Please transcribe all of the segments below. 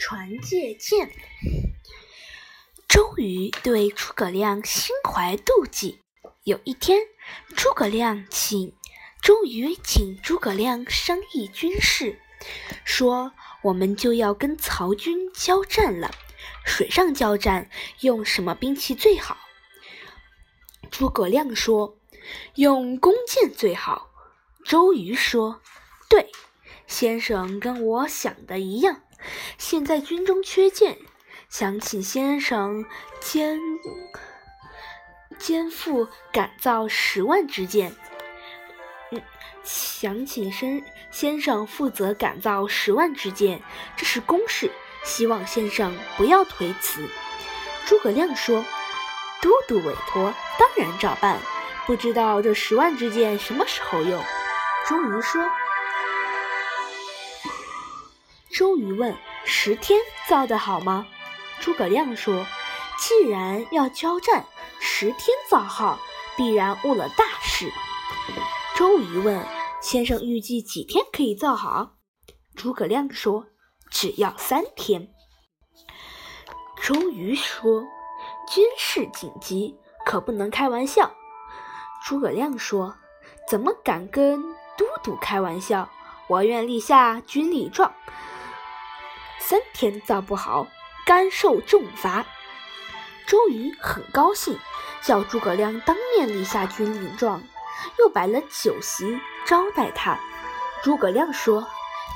船借箭。周瑜对诸葛亮心怀妒忌。有一天，诸葛亮请周瑜请诸葛亮商议军事，说：“我们就要跟曹军交战了，水上交战用什么兵器最好？”诸葛亮说：“用弓箭最好。”周瑜说：“对，先生跟我想的一样。现在军中缺箭，想请先生兼肩负赶造十万支箭。”嗯，想请先先生负责赶造十万支箭，这是公事，希望先生不要推辞。诸葛亮说：“都督委托，当然照办。不知道这十万支箭什么时候用？”周瑜说：“周瑜问，十天造的好吗？”诸葛亮说：“既然要交战，十天造好，必然误了大事。”周瑜问：“先生预计几天可以造好？”诸葛亮说：“只要三天。”周瑜说：“军事紧急，可不能开玩笑。”诸葛亮说：“怎么敢跟都督开玩笑？我愿立下军令状，三天造不好，甘受重罚。”周瑜很高兴，叫诸葛亮当面立下军令状。又摆了酒席招待他。诸葛亮说：“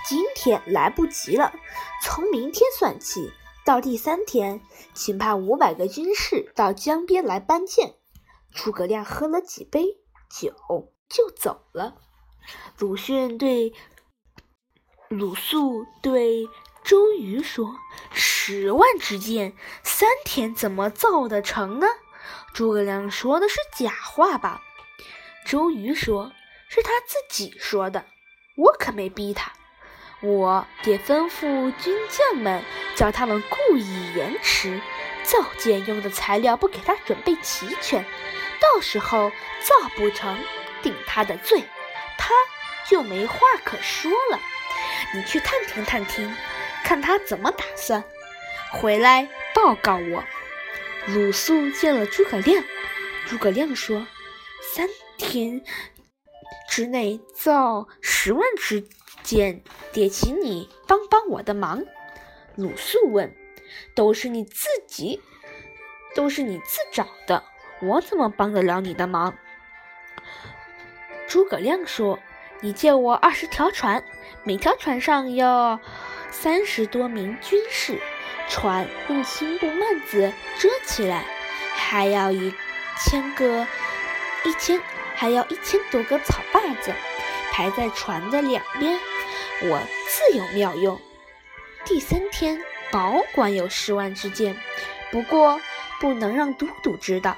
今天来不及了，从明天算起，到第三天，请派五百个军士到江边来搬箭。”诸葛亮喝了几杯酒就走了。鲁迅对鲁肃对周瑜说：“十万支箭，三天怎么造得成呢？”诸葛亮说的是假话吧？周瑜说：“是他自己说的，我可没逼他。我得吩咐军将们，叫他们故意延迟造箭用的材料，不给他准备齐全，到时候造不成，定他的罪，他就没话可说了。你去探听探听，看他怎么打算，回来报告我。”鲁肃见了诸葛亮，诸葛亮说：“三。”天之内造十万支箭，得请你帮帮我的忙。鲁肃问：“都是你自己，都是你自找的，我怎么帮得了你的忙？”诸葛亮说：“你借我二十条船，每条船上要三十多名军士，船用青布幔子遮起来，还要一千个一千。”还要一千多个草把子排在船的两边，我自有妙用。第三天，保管有十万支箭，不过不能让都督知道。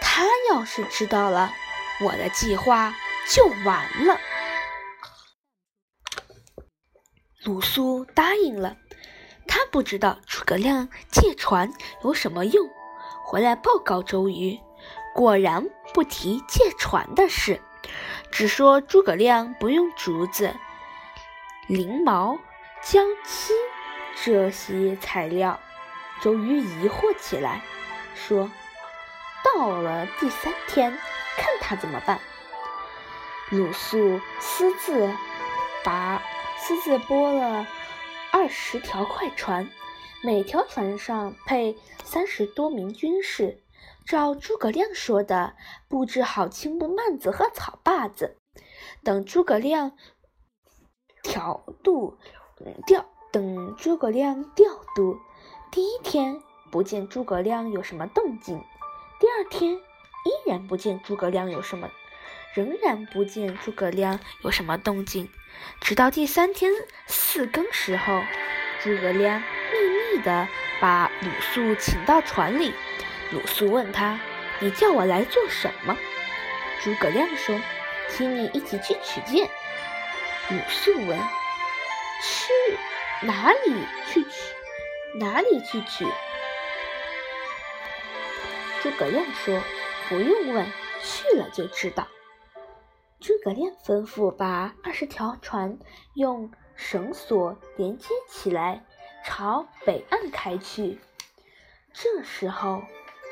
他要是知道了，我的计划就完了。鲁肃答应了，他不知道诸葛亮借船有什么用，回来报告周瑜。果然不提借船的事，只说诸葛亮不用竹子、翎毛、胶漆这些材料。周瑜疑惑起来，说：“到了第三天，看他怎么办。”鲁肃私自把私自拨了二十条快船，每条船上配三十多名军士。照诸葛亮说的，布置好青布幔子和草把子。等诸葛亮调度调，等诸葛亮调度。第一天不见诸葛亮有什么动静，第二天依然不见诸葛亮有什么，仍然不见诸葛亮有什么动静。直到第三天四更时候，诸葛亮秘密地把鲁肃请到船里。鲁肃问他：“你叫我来做什么？”诸葛亮说：“请你一起去取剑。”鲁肃问：“去哪里去取？哪里去取？”诸葛亮说：“不用问，去了就知道。”诸葛亮吩咐把二十条船用绳索连接起来，朝北岸开去。这时候，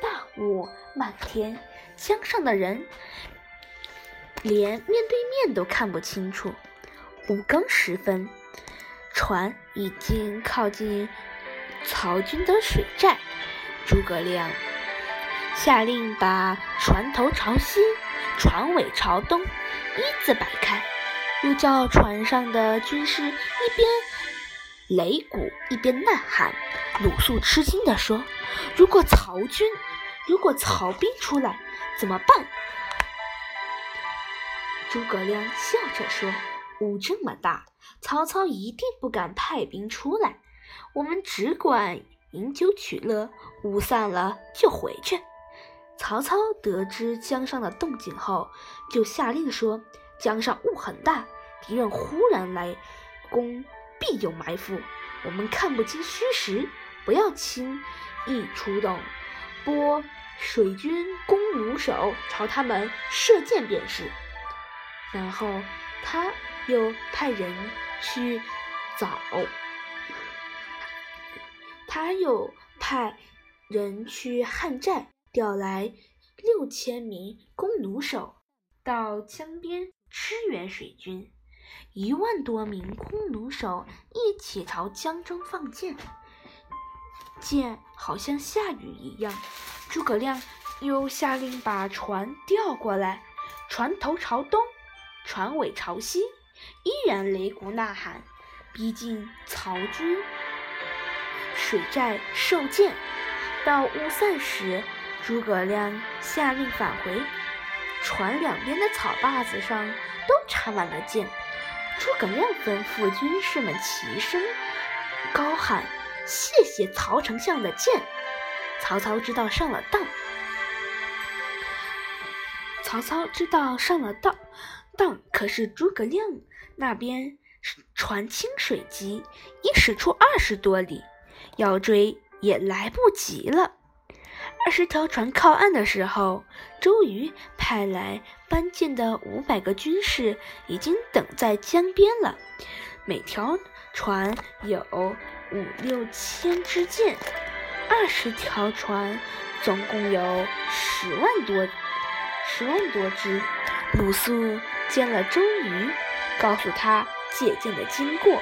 大雾漫天，江上的人连面对面都看不清楚。五更时分，船已经靠近曹军的水寨。诸葛亮下令把船头朝西，船尾朝东，一字摆开，又叫船上的军士一边擂鼓一边呐喊。鲁肃吃惊地说：“如果曹军，如果曹兵出来怎么办？”诸葛亮笑着说：“雾这么大，曹操一定不敢派兵出来。我们只管饮酒取乐，雾散了就回去。”曹操得知江上的动静后，就下令说：“江上雾很大，敌人忽然来攻，必有埋伏，我们看不清虚实。”不要轻易出动，拨水军弓弩手朝他们射箭便是。然后他又派人去找，他又派人去汉寨调来六千名弓弩手，到江边支援水军。一万多名弓弩手一起朝江中放箭。箭好像下雨一样，诸葛亮又下令把船调过来，船头朝东，船尾朝西，依然擂鼓呐喊，逼近曹军水寨受箭。到雾散时，诸葛亮下令返回，船两边的草坝子上都插满了箭。诸葛亮吩咐军士们齐声高喊。谢谢曹丞相的箭，曹操知道上了当。曹操知道上了当，当可是诸葛亮那边船轻水急，已驶出二十多里，要追也来不及了。二十条船靠岸的时候，周瑜派来搬箭的五百个军士已经等在江边了，每条船有。五六千支箭，二十条船，总共有十万多十万多支。鲁肃见了周瑜，告诉他借箭的经过。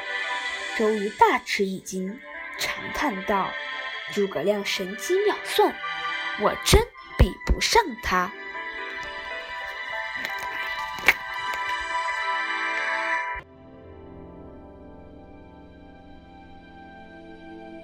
周瑜大吃一惊，长叹道：“诸葛亮神机妙算，我真比不上他。”